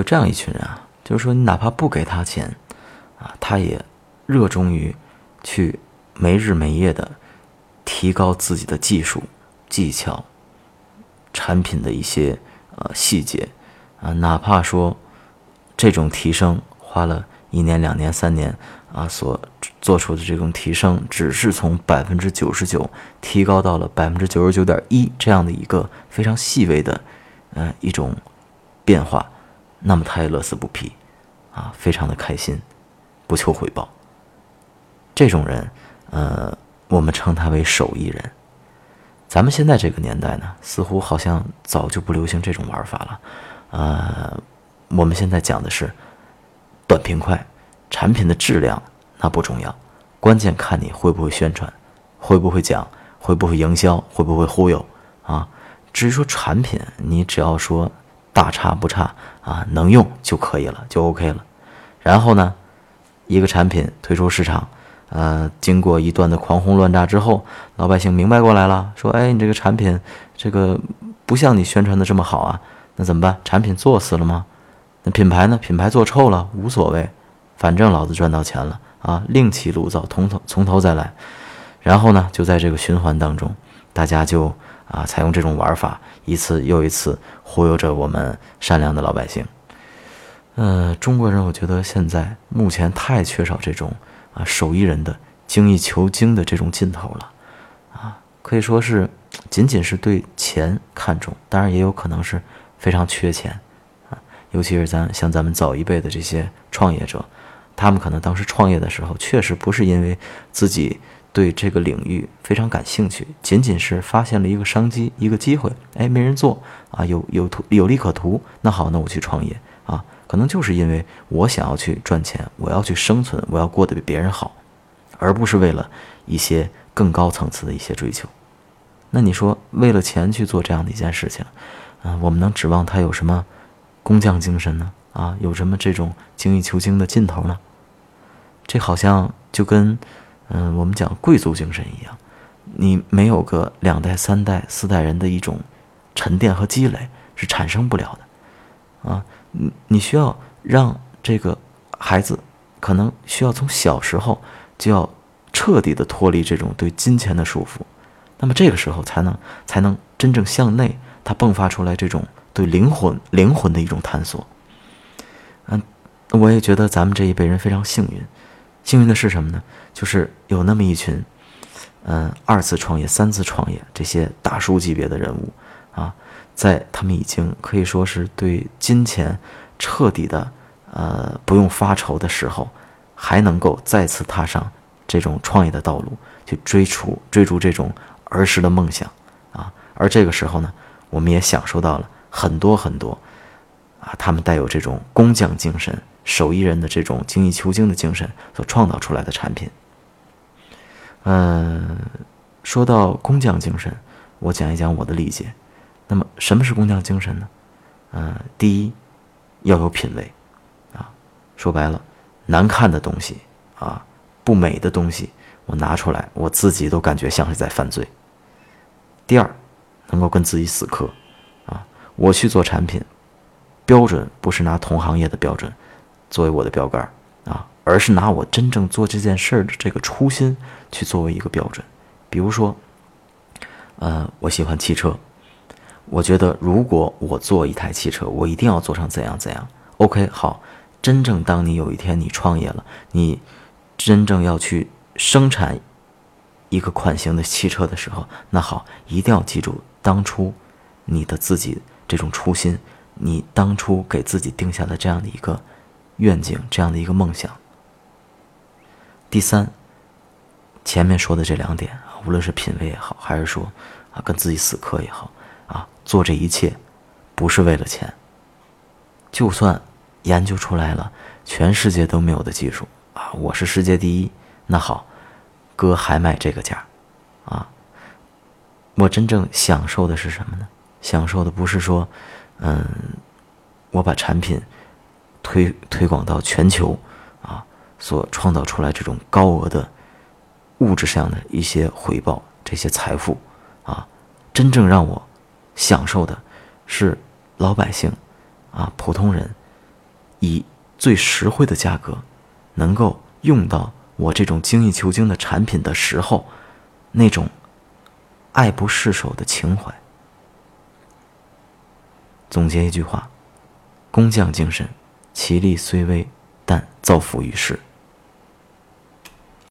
有这样一群人啊，就是说你哪怕不给他钱，啊，他也热衷于去没日没夜的提高自己的技术、技巧、产品的一些呃细节，啊，哪怕说这种提升花了一年、两年、三年啊，所做出的这种提升，只是从百分之九十九提高到了百分之九十九点一这样的一个非常细微的，呃一种变化，那么他也乐此不疲，啊，非常的开心，不求回报。这种人，呃，我们称他为手艺人。咱们现在这个年代呢，似乎好像早就不流行这种玩法了，呃，我们现在讲的是短平快，产品的质量那不重要，关键看你会不会宣传，会不会讲，会不会营销，会不会忽悠啊。至于说产品，你只要说大差不差啊，能用就可以了，就 OK 了。然后呢，一个产品推出市场。呃，经过一段的狂轰乱炸之后，老百姓明白过来了，说：“哎，你这个产品，这个不像你宣传的这么好啊，那怎么办？产品做死了吗？那品牌呢？品牌做臭了无所谓，反正老子赚到钱了啊！另起炉灶，从头从头再来。然后呢，就在这个循环当中，大家就啊，采用这种玩法，一次又一次忽悠着我们善良的老百姓。呃，中国人，我觉得现在目前太缺少这种。”啊，手艺人的精益求精的这种劲头了，啊，可以说是仅仅是对钱看重，当然也有可能是非常缺钱，啊，尤其是咱像咱们早一辈的这些创业者，他们可能当时创业的时候，确实不是因为自己对这个领域非常感兴趣，仅仅是发现了一个商机、一个机会，哎，没人做啊，有有图有利可图，那好，那我去创业啊。可能就是因为我想要去赚钱，我要去生存，我要过得比别人好，而不是为了一些更高层次的一些追求。那你说，为了钱去做这样的一件事情，啊，我们能指望他有什么工匠精神呢？啊，有什么这种精益求精的劲头呢？这好像就跟，嗯，我们讲贵族精神一样，你没有个两代、三代、四代人的一种沉淀和积累，是产生不了的，啊。你你需要让这个孩子，可能需要从小时候就要彻底的脱离这种对金钱的束缚，那么这个时候才能才能真正向内，他迸发出来这种对灵魂灵魂的一种探索。嗯，我也觉得咱们这一辈人非常幸运，幸运的是什么呢？就是有那么一群，嗯，二次创业、三次创业这些大叔级别的人物啊。在他们已经可以说是对金钱彻底的呃不用发愁的时候，还能够再次踏上这种创业的道路，去追逐追逐这种儿时的梦想啊！而这个时候呢，我们也享受到了很多很多啊，他们带有这种工匠精神、手艺人的这种精益求精的精神所创造出来的产品。嗯，说到工匠精神，我讲一讲我的理解。那么什么是工匠精神呢？嗯，第一，要有品位，啊，说白了，难看的东西啊，不美的东西，我拿出来，我自己都感觉像是在犯罪。第二，能够跟自己死磕，啊，我去做产品，标准不是拿同行业的标准作为我的标杆啊，而是拿我真正做这件事儿的这个初心去作为一个标准。比如说，呃，我喜欢汽车。我觉得，如果我做一台汽车，我一定要做成怎样怎样。OK，好，真正当你有一天你创业了，你真正要去生产一个款型的汽车的时候，那好，一定要记住当初你的自己这种初心，你当初给自己定下的这样的一个愿景，这样的一个梦想。第三，前面说的这两点无论是品味也好，还是说啊跟自己死磕也好。啊做这一切，不是为了钱。就算研究出来了全世界都没有的技术啊，我是世界第一，那好，哥还卖这个价，啊，我真正享受的是什么呢？享受的不是说，嗯，我把产品推推广到全球，啊，所创造出来这种高额的物质上的一些回报，这些财富，啊，真正让我。享受的，是老百姓，啊，普通人，以最实惠的价格，能够用到我这种精益求精的产品的时候，那种爱不释手的情怀。总结一句话：工匠精神，其利虽微，但造福于世。